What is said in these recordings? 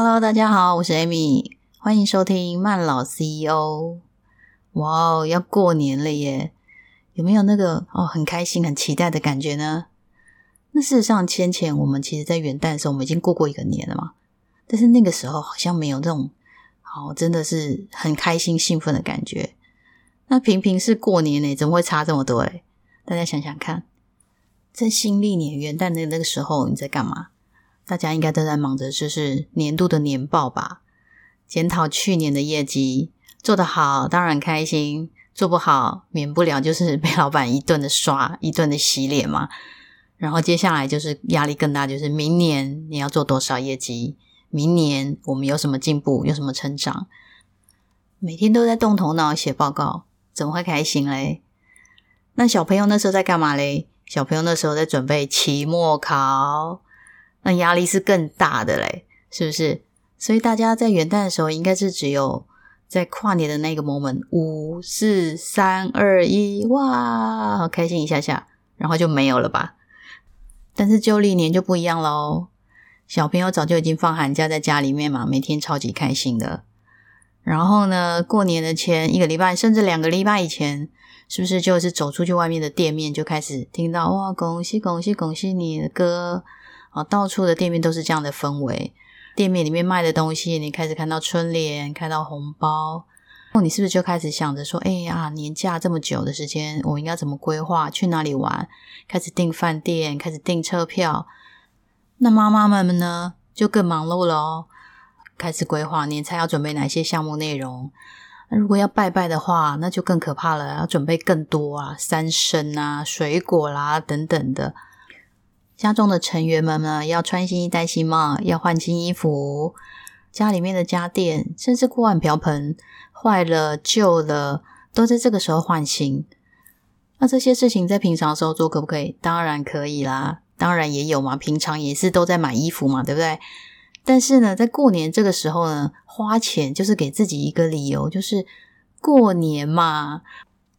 Hello，大家好，我是 Amy，欢迎收听慢老 CEO。哇哦，要过年了耶！有没有那个哦很开心、很期待的感觉呢？那事实上，先前我们其实，在元旦的时候，我们已经过过一个年了嘛。但是那个时候好像没有这种好，真的是很开心、兴奋的感觉。那平平是过年呢，怎么会差这么多？诶大家想想看，在新历年元旦的那个时候，你在干嘛？大家应该都在忙着，就是年度的年报吧，检讨去年的业绩，做得好当然开心，做不好免不了就是被老板一顿的刷，一顿的洗脸嘛。然后接下来就是压力更大，就是明年你要做多少业绩，明年我们有什么进步，有什么成长，每天都在动头脑写报告，怎么会开心嘞？那小朋友那时候在干嘛嘞？小朋友那时候在准备期末考。那压力是更大的嘞，是不是？所以大家在元旦的时候，应该是只有在跨年的那个 moment，五四三二一，哇，好开心一下下，然后就没有了吧？但是旧历年就不一样喽，小朋友早就已经放寒假在家里面嘛，每天超级开心的。然后呢，过年的前一个礼拜，甚至两个礼拜以前，是不是就是走出去外面的店面就开始听到哇，恭喜恭喜恭喜你的歌。啊，到处的店面都是这样的氛围。店面里面卖的东西，你开始看到春联，看到红包，那你是不是就开始想着说：“哎呀，年假这么久的时间，我应该怎么规划？去哪里玩？”开始订饭店，开始订车票。那妈妈们呢，就更忙碌了哦，开始规划年菜要准备哪些项目内容。那如果要拜拜的话，那就更可怕了，要准备更多啊，三牲啊，水果啦等等的。家中的成员们呢，要穿新衣戴新帽，要换新衣服。家里面的家电，甚至锅碗瓢盆坏了、旧了，都在这个时候换新。那这些事情在平常时候做可不可以？当然可以啦，当然也有嘛。平常也是都在买衣服嘛，对不对？但是呢，在过年这个时候呢，花钱就是给自己一个理由，就是过年嘛。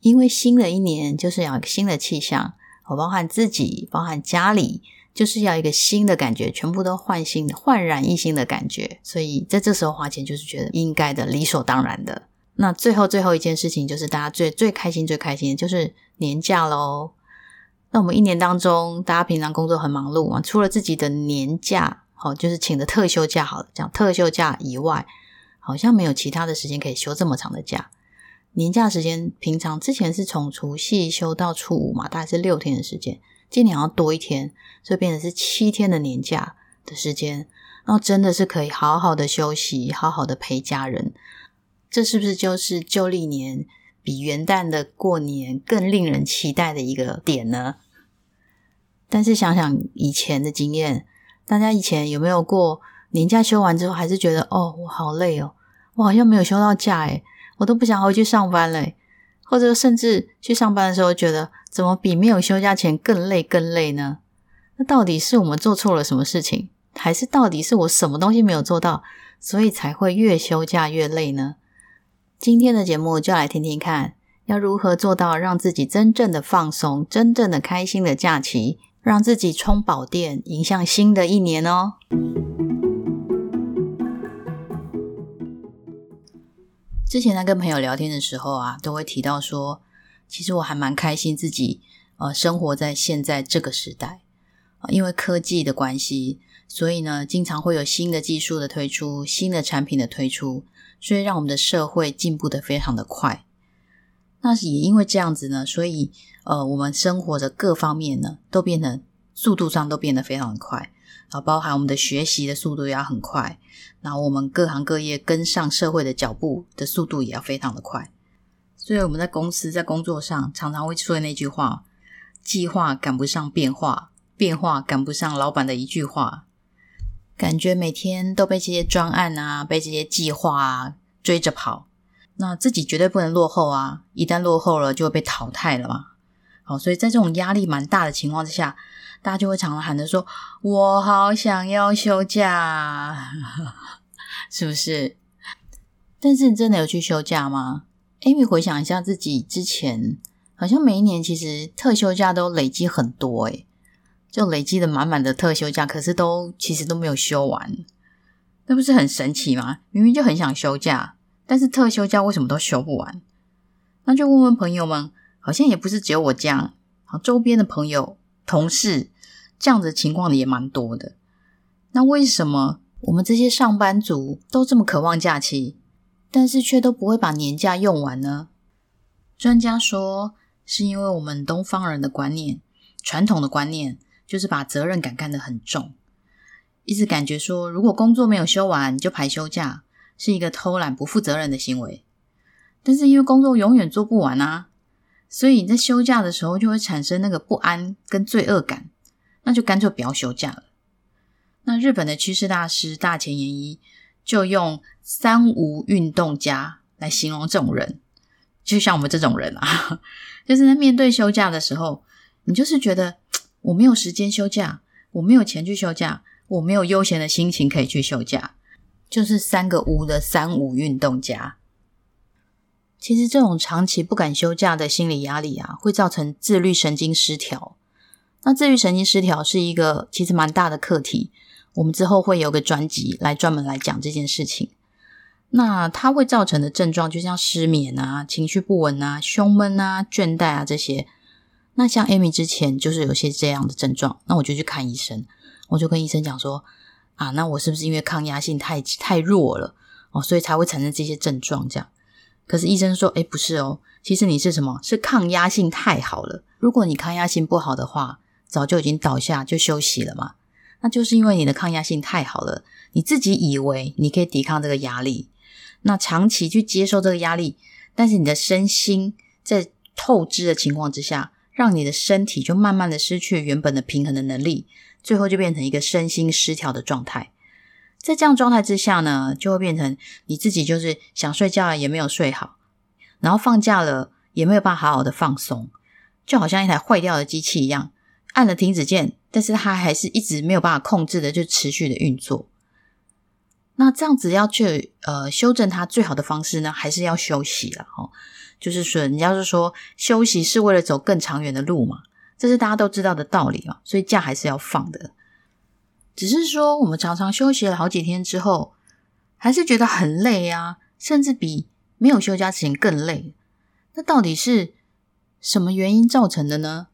因为新的一年就是要新的气象。我包含自己，包含家里，就是要一个新的感觉，全部都换新的、焕然一新的感觉。所以在这时候花钱，就是觉得应该的、理所当然的。那最后最后一件事情，就是大家最最开心、最开心的就是年假喽。那我们一年当中，大家平常工作很忙碌嘛，除了自己的年假，好，就是请的特休假，好了，讲特休假以外，好像没有其他的时间可以休这么长的假。年假时间，平常之前是从除夕休到初五嘛，大概是六天的时间。今年要多一天，所以变成是七天的年假的时间。然后真的是可以好好的休息，好好的陪家人。这是不是就是旧历年比元旦的过年更令人期待的一个点呢？但是想想以前的经验，大家以前有没有过年假休完之后，还是觉得哦，我好累哦，我好像没有休到假诶我都不想回去上班嘞，或者甚至去上班的时候，觉得怎么比没有休假前更累更累呢？那到底是我们做错了什么事情，还是到底是我什么东西没有做到，所以才会越休假越累呢？今天的节目就来听听看，要如何做到让自己真正的放松、真正的开心的假期，让自己充饱电，迎向新的一年哦。之前在跟朋友聊天的时候啊，都会提到说，其实我还蛮开心自己呃生活在现在这个时代啊，因为科技的关系，所以呢，经常会有新的技术的推出，新的产品的推出，所以让我们的社会进步的非常的快。那也因为这样子呢，所以呃，我们生活的各方面呢，都变得速度上都变得非常的快。啊，包含我们的学习的速度也要很快，然后我们各行各业跟上社会的脚步的速度也要非常的快。所以我们在公司在工作上常常会说那句话：计划赶不上变化，变化赶不上老板的一句话。感觉每天都被这些专案啊，被这些计划啊追着跑，那自己绝对不能落后啊！一旦落后了，就会被淘汰了嘛。好，所以在这种压力蛮大的情况之下。大家就会常常喊着说：“我好想要休假，是不是？”但是你真的有去休假吗？Amy 回想一下自己之前，好像每一年其实特休假都累积很多，诶就累积的满满的特休假，可是都其实都没有休完。那不是很神奇吗？明明就很想休假，但是特休假为什么都休不完？那就问问朋友们，好像也不是只有我这样，好，周边的朋友、同事这样子情况的也蛮多的。那为什么我们这些上班族都这么渴望假期，但是却都不会把年假用完呢？专家说，是因为我们东方人的观念、传统的观念，就是把责任感看得很重。一直感觉说，如果工作没有休完就排休假，是一个偷懒不负责任的行为。但是因为工作永远做不完啊，所以你在休假的时候就会产生那个不安跟罪恶感，那就干脆不要休假了。那日本的趋势大师大前研一就用“三无运动家”来形容这种人，就像我们这种人啊，就是在面对休假的时候，你就是觉得我没有时间休假，我没有钱去休假。我没有悠闲的心情可以去休假，就是三个无的三无运动家。其实这种长期不敢休假的心理压力啊，会造成自律神经失调。那自律神经失调是一个其实蛮大的课题，我们之后会有个专辑来专门来讲这件事情。那它会造成的症状，就像失眠啊、情绪不稳啊、胸闷啊、倦怠啊这些。那像 Amy 之前就是有些这样的症状，那我就去看医生。我就跟医生讲说啊，那我是不是因为抗压性太太弱了哦，所以才会产生这些症状？这样，可是医生说，哎，不是哦，其实你是什么？是抗压性太好了。如果你抗压性不好的话，早就已经倒下就休息了嘛。那就是因为你的抗压性太好了，你自己以为你可以抵抗这个压力，那长期去接受这个压力，但是你的身心在透支的情况之下，让你的身体就慢慢的失去原本的平衡的能力。最后就变成一个身心失调的状态，在这样状态之下呢，就会变成你自己就是想睡觉也没有睡好，然后放假了也没有办法好好的放松，就好像一台坏掉的机器一样，按了停止键，但是它还是一直没有办法控制的就持续的运作。那这样子要去呃修正它最好的方式呢，还是要休息了哦。就是说，人家是说休息是为了走更长远的路嘛。这是大家都知道的道理嘛，所以假还是要放的。只是说，我们常常休息了好几天之后，还是觉得很累啊，甚至比没有休假前更累。那到底是什么原因造成的呢？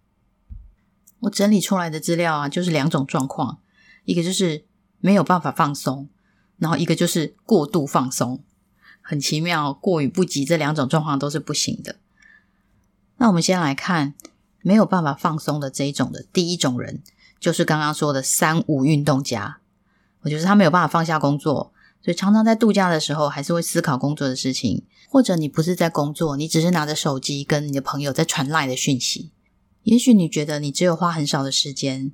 我整理出来的资料啊，就是两种状况：一个就是没有办法放松，然后一个就是过度放松。很奇妙，过与不及这两种状况都是不行的。那我们先来看。没有办法放松的这一种的第一种人，就是刚刚说的三五运动家。我觉得他没有办法放下工作，所以常常在度假的时候还是会思考工作的事情。或者你不是在工作，你只是拿着手机跟你的朋友在传赖的讯息。也许你觉得你只有花很少的时间，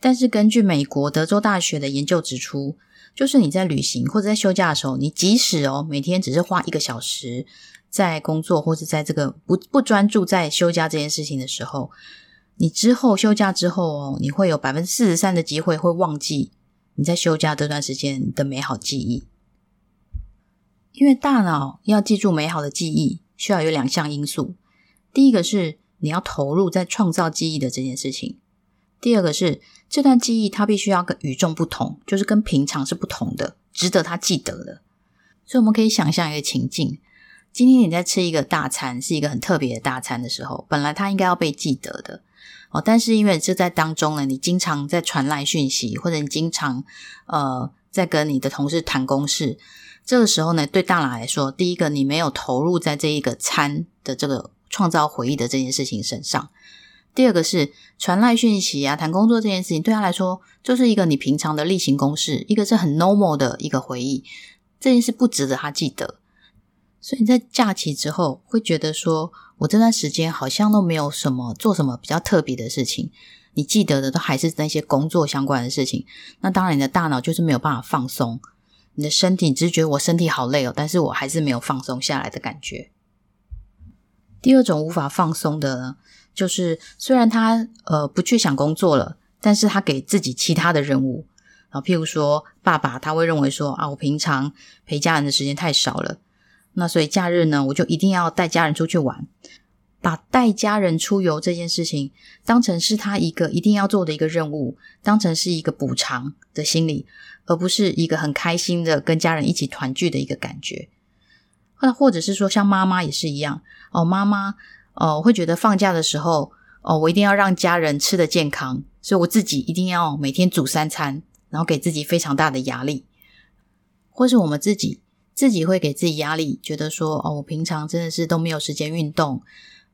但是根据美国德州大学的研究指出，就是你在旅行或者在休假的时候，你即使哦每天只是花一个小时。在工作或者在这个不不专注在休假这件事情的时候，你之后休假之后哦，你会有百分之四十三的机会会忘记你在休假这段时间的美好记忆。因为大脑要记住美好的记忆，需要有两项因素：第一个是你要投入在创造记忆的这件事情；第二个是这段记忆它必须要跟与众不同，就是跟平常是不同的，值得他记得的。所以我们可以想象一个情境。今天你在吃一个大餐，是一个很特别的大餐的时候，本来它应该要被记得的哦，但是因为这在当中呢，你经常在传来讯息，或者你经常呃在跟你的同事谈公事，这个时候呢，对大脑来说，第一个你没有投入在这一个餐的这个创造回忆的这件事情身上，第二个是传来讯息啊，谈工作这件事情对他来说就是一个你平常的例行公事，一个是很 normal 的一个回忆，这件事不值得他记得。所以在假期之后，会觉得说我这段时间好像都没有什么做什么比较特别的事情。你记得的都还是那些工作相关的事情。那当然，你的大脑就是没有办法放松，你的身体只是觉得我身体好累哦，但是我还是没有放松下来的感觉。第二种无法放松的呢，就是虽然他呃不去想工作了，但是他给自己其他的任务啊，譬如说爸爸他会认为说啊，我平常陪家人的时间太少了。那所以假日呢，我就一定要带家人出去玩。把带家人出游这件事情当成是他一个一定要做的一个任务，当成是一个补偿的心理，而不是一个很开心的跟家人一起团聚的一个感觉。那或者是说，像妈妈也是一样哦，妈妈哦会觉得放假的时候哦，我一定要让家人吃的健康，所以我自己一定要每天煮三餐，然后给自己非常大的压力，或是我们自己自己会给自己压力，觉得说哦，我平常真的是都没有时间运动。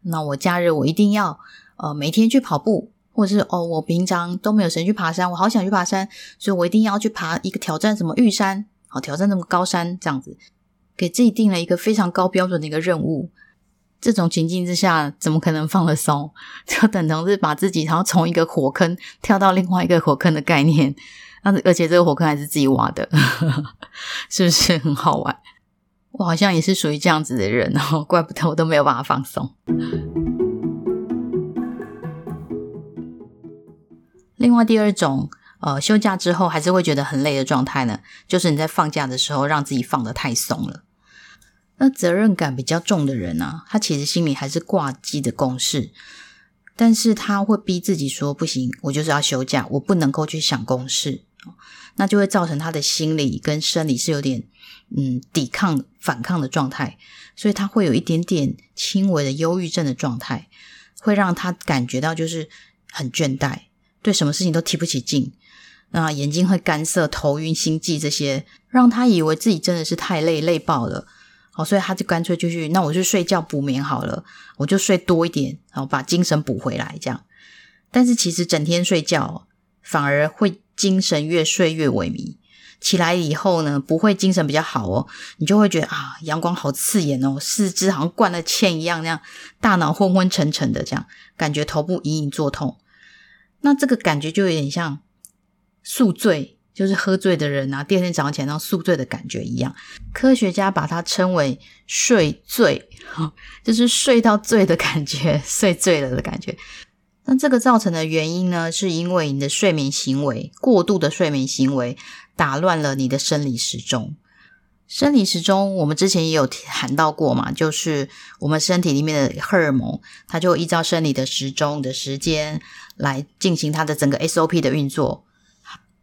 那我假日我一定要呃每天去跑步，或者是哦我平常都没有时间去爬山，我好想去爬山，所以我一定要去爬一个挑战什么玉山，好挑战那么高山这样子，给自己定了一个非常高标准的一个任务。这种情境之下，怎么可能放得松？就等同是把自己然后从一个火坑跳到另外一个火坑的概念，那而且这个火坑还是自己挖的，是不是很好玩？我好像也是属于这样子的人哦，怪不得我都没有办法放松。另外，第二种呃，休假之后还是会觉得很累的状态呢，就是你在放假的时候让自己放得太松了。那责任感比较重的人呢，他其实心里还是挂记的公事，但是他会逼自己说不行，我就是要休假，我不能够去想公事，那就会造成他的心理跟生理是有点。嗯，抵抗、反抗的状态，所以他会有一点点轻微的忧郁症的状态，会让他感觉到就是很倦怠，对什么事情都提不起劲，那眼睛会干涩、头晕、心悸这些，让他以为自己真的是太累、累爆了。好，所以他就干脆就去，那我就睡觉补眠好了，我就睡多一点，然后把精神补回来，这样。但是其实整天睡觉反而会精神越睡越萎靡。起来以后呢，不会精神比较好哦，你就会觉得啊，阳光好刺眼哦，四肢好像灌了铅一样，那样大脑昏昏沉沉的，这样感觉头部隐隐作痛。那这个感觉就有点像宿醉，就是喝醉的人啊，第二天早上起来那宿醉的感觉一样。科学家把它称为睡醉，就是睡到醉的感觉，睡醉了的感觉。那这个造成的原因呢，是因为你的睡眠行为过度的睡眠行为。打乱了你的生理时钟。生理时钟，我们之前也有谈到过嘛，就是我们身体里面的荷尔蒙，它就依照生理的时钟的时间来进行它的整个 SOP 的运作。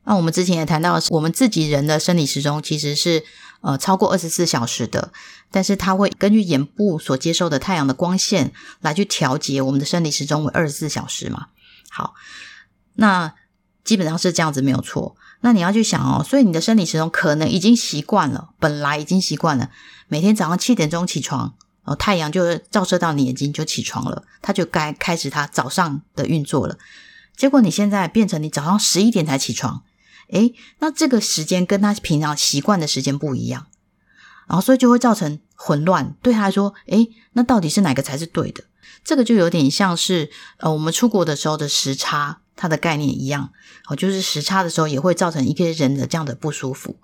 那我们之前也谈到，我们自己人的生理时钟其实是呃超过二十四小时的，但是它会根据眼部所接受的太阳的光线来去调节我们的生理时钟为二十四小时嘛。好，那基本上是这样子没有错。那你要去想哦，所以你的生理时钟可能已经习惯了，本来已经习惯了，每天早上七点钟起床，哦，太阳就照射到你眼睛就起床了，它就该开始它早上的运作了。结果你现在变成你早上十一点才起床，诶，那这个时间跟他平常习惯的时间不一样，然后所以就会造成混乱。对他来说，诶，那到底是哪个才是对的？这个就有点像是呃，我们出国的时候的时差。它的概念一样，哦，就是时差的时候也会造成一个人的这样的不舒服，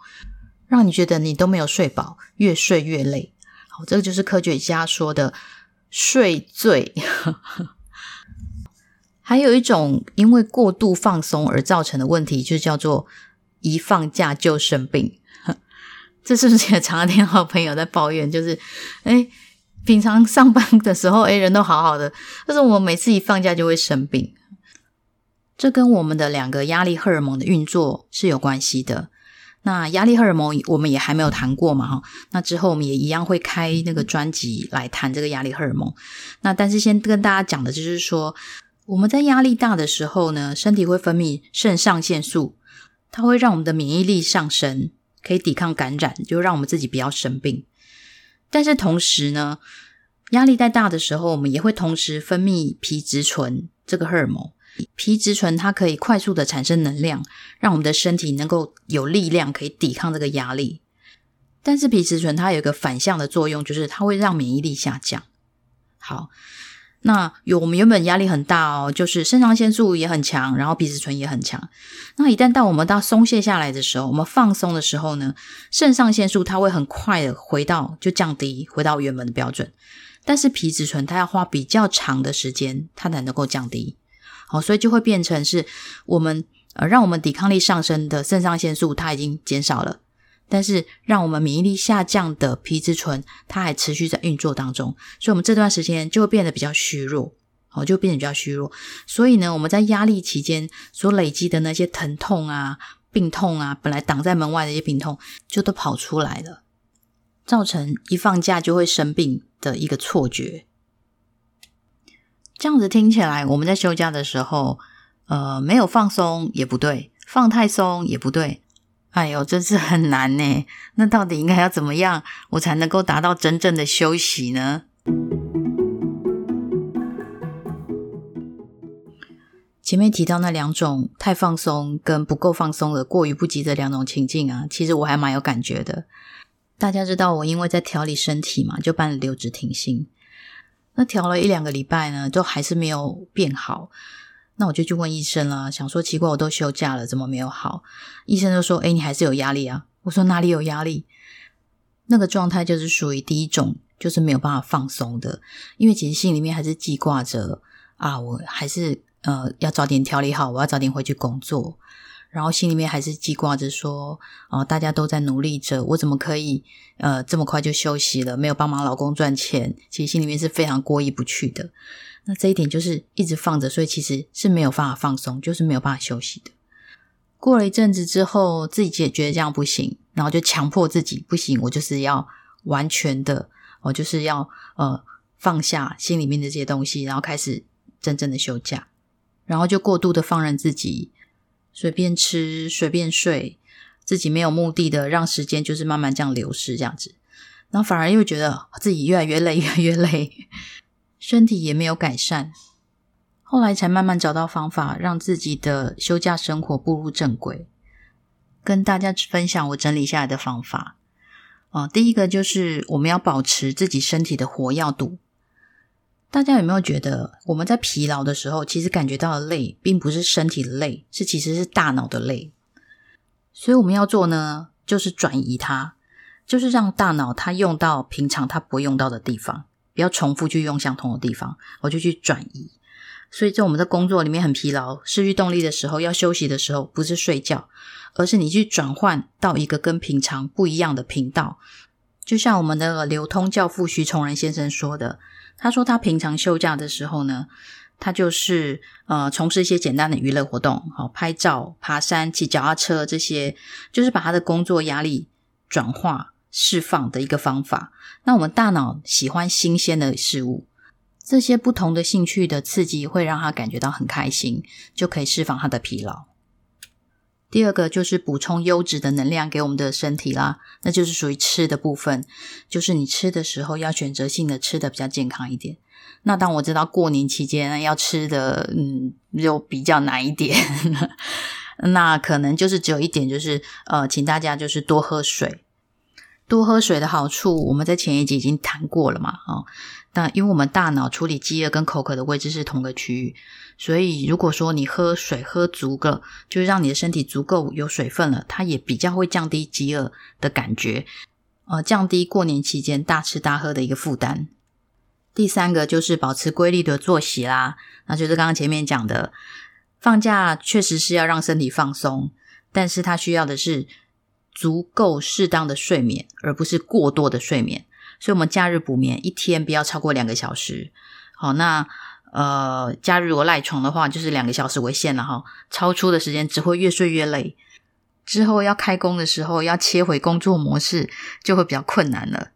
让你觉得你都没有睡饱，越睡越累。好，这个就是科学家说的睡醉。还有一种因为过度放松而造成的问题，就是叫做一放假就生病。这是不是也常听好朋友在抱怨？就是，哎，平常上班的时候，哎，人都好好的，但是我每次一放假就会生病。这跟我们的两个压力荷尔蒙的运作是有关系的。那压力荷尔蒙我们也还没有谈过嘛，哈。那之后我们也一样会开那个专辑来谈这个压力荷尔蒙。那但是先跟大家讲的就是说，我们在压力大的时候呢，身体会分泌肾上腺素，它会让我们的免疫力上升，可以抵抗感染，就让我们自己不要生病。但是同时呢，压力太大的时候，我们也会同时分泌皮质醇这个荷尔蒙。皮质醇它可以快速的产生能量，让我们的身体能够有力量可以抵抗这个压力。但是皮质醇它有一个反向的作用，就是它会让免疫力下降。好，那有我们原本压力很大哦，就是肾上腺素也很强，然后皮质醇也很强。那一旦到我们到松懈下来的时候，我们放松的时候呢，肾上腺素它会很快的回到就降低，回到原本的标准。但是皮质醇它要花比较长的时间，它才能够降低。好，所以就会变成是我们呃，让我们抵抗力上升的肾上腺素它已经减少了，但是让我们免疫力下降的皮质醇，它还持续在运作当中，所以我们这段时间就会变得比较虚弱，哦，就变得比较虚弱。所以呢，我们在压力期间所累积的那些疼痛啊、病痛啊，本来挡在门外的一些病痛，就都跑出来了，造成一放假就会生病的一个错觉。这样子听起来，我们在休假的时候，呃，没有放松也不对，放太松也不对。哎呦，真是很难呢。那到底应该要怎么样，我才能够达到真正的休息呢？前面提到那两种太放松跟不够放松的过于不及的两种情境啊，其实我还蛮有感觉的。大家知道我因为在调理身体嘛，就办了留职停薪。那调了一两个礼拜呢，都还是没有变好。那我就去问医生啦，想说奇怪，我都休假了，怎么没有好？医生就说：“哎，你还是有压力啊。”我说：“哪里有压力？那个状态就是属于第一种，就是没有办法放松的，因为其实心里面还是记挂着啊，我还是呃要早点调理好，我要早点回去工作。”然后心里面还是记挂着说，哦，大家都在努力着，我怎么可以呃这么快就休息了？没有帮忙老公赚钱，其实心里面是非常过意不去的。那这一点就是一直放着，所以其实是没有办法放松，就是没有办法休息的。过了一阵子之后，自己也觉得这样不行，然后就强迫自己不行，我就是要完全的，我就是要呃放下心里面的这些东西，然后开始真正的休假，然后就过度的放任自己。随便吃，随便睡，自己没有目的的让时间就是慢慢这样流失，这样子，然后反而又觉得自己越来越累，越来越累，身体也没有改善。后来才慢慢找到方法，让自己的休假生活步入正轨。跟大家分享我整理下来的方法啊，第一个就是我们要保持自己身体的活跃度。大家有没有觉得，我们在疲劳的时候，其实感觉到的累，并不是身体的累，是其实是大脑的累。所以我们要做呢，就是转移它，就是让大脑它用到平常它不会用到的地方，不要重复去用相同的地方，我就去转移。所以在我们的工作里面很疲劳、失去动力的时候，要休息的时候，不是睡觉，而是你去转换到一个跟平常不一样的频道。就像我们的流通教父徐崇仁先生说的。他说，他平常休假的时候呢，他就是呃从事一些简单的娱乐活动，好拍照、爬山、骑脚踏车这些，就是把他的工作压力转化释放的一个方法。那我们大脑喜欢新鲜的事物，这些不同的兴趣的刺激会让他感觉到很开心，就可以释放他的疲劳。第二个就是补充优质的能量给我们的身体啦，那就是属于吃的部分，就是你吃的时候要选择性的吃的比较健康一点。那当我知道过年期间要吃的，嗯，就比较难一点，那可能就是只有一点，就是呃，请大家就是多喝水。多喝水的好处，我们在前一集已经谈过了嘛，哦，那因为我们大脑处理饥饿跟口渴的位置是同个区域，所以如果说你喝水喝足了，就是让你的身体足够有水分了，它也比较会降低饥饿的感觉，呃，降低过年期间大吃大喝的一个负担。第三个就是保持规律的作息啦，那就是刚刚前面讲的，放假确实是要让身体放松，但是它需要的是。足够适当的睡眠，而不是过多的睡眠。所以，我们假日补眠一天不要超过两个小时。好，那呃，假日如果赖床的话，就是两个小时为限了哈。超出的时间只会越睡越累。之后要开工的时候，要切回工作模式，就会比较困难了。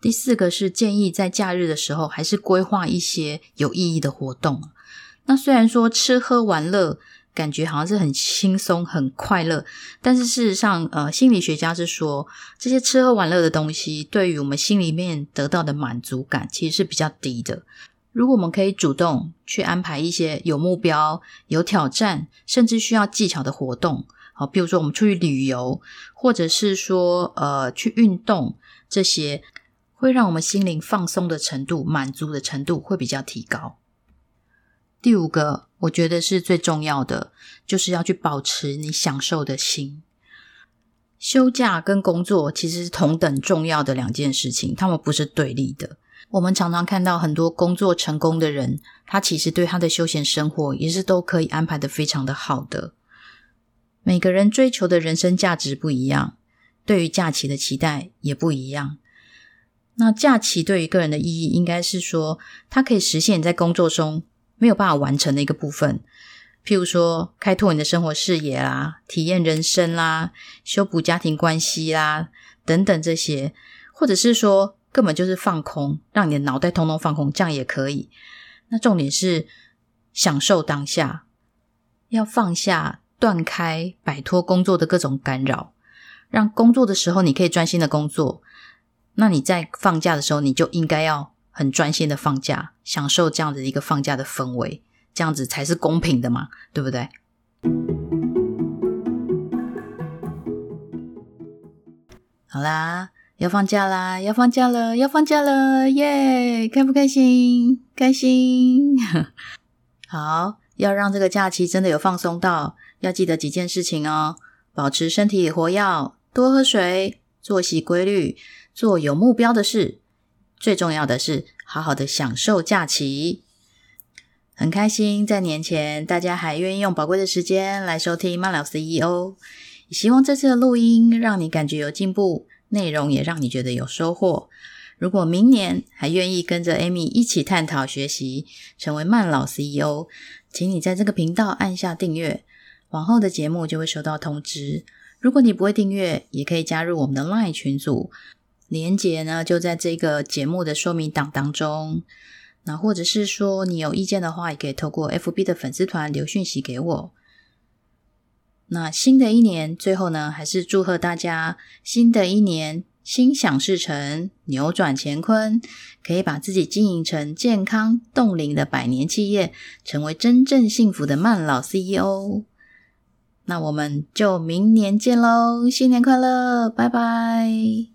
第四个是建议在假日的时候，还是规划一些有意义的活动。那虽然说吃喝玩乐。感觉好像是很轻松、很快乐，但是事实上，呃，心理学家是说，这些吃喝玩乐的东西，对于我们心里面得到的满足感其实是比较低的。如果我们可以主动去安排一些有目标、有挑战，甚至需要技巧的活动，好，比如说我们出去旅游，或者是说，呃，去运动，这些会让我们心灵放松的程度、满足的程度会比较提高。第五个，我觉得是最重要的，就是要去保持你享受的心。休假跟工作其实是同等重要的两件事情，他们不是对立的。我们常常看到很多工作成功的人，他其实对他的休闲生活也是都可以安排的非常的好的。每个人追求的人生价值不一样，对于假期的期待也不一样。那假期对于个人的意义，应该是说，它可以实现你在工作中没有办法完成的一个部分，譬如说开拓你的生活视野啦、体验人生啦、修补家庭关系啦等等这些，或者是说根本就是放空，让你的脑袋通通放空，这样也可以。那重点是享受当下，要放下、断开、摆脱工作的各种干扰，让工作的时候你可以专心的工作。那你在放假的时候，你就应该要很专心的放假，享受这样子一个放假的氛围，这样子才是公平的嘛，对不对？好啦，要放假啦，要放假了，要放假了，耶！开不开心？开心。好，要让这个假期真的有放松到，要记得几件事情哦：保持身体活跃，多喝水，作息规律。做有目标的事，最重要的是好好的享受假期。很开心，在年前大家还愿意用宝贵的时间来收听慢聊 CEO。希望这次的录音让你感觉有进步，内容也让你觉得有收获。如果明年还愿意跟着 Amy 一起探讨学习，成为慢老 CEO，请你在这个频道按下订阅，往后的节目就会收到通知。如果你不会订阅，也可以加入我们的 LINE 群组。连接呢，就在这个节目的说明档当中。那或者是说你有意见的话，也可以透过 FB 的粉丝团留讯息给我。那新的一年，最后呢，还是祝贺大家新的一年心想事成，扭转乾坤，可以把自己经营成健康冻龄的百年企业，成为真正幸福的慢老 CEO。那我们就明年见喽！新年快乐，拜拜。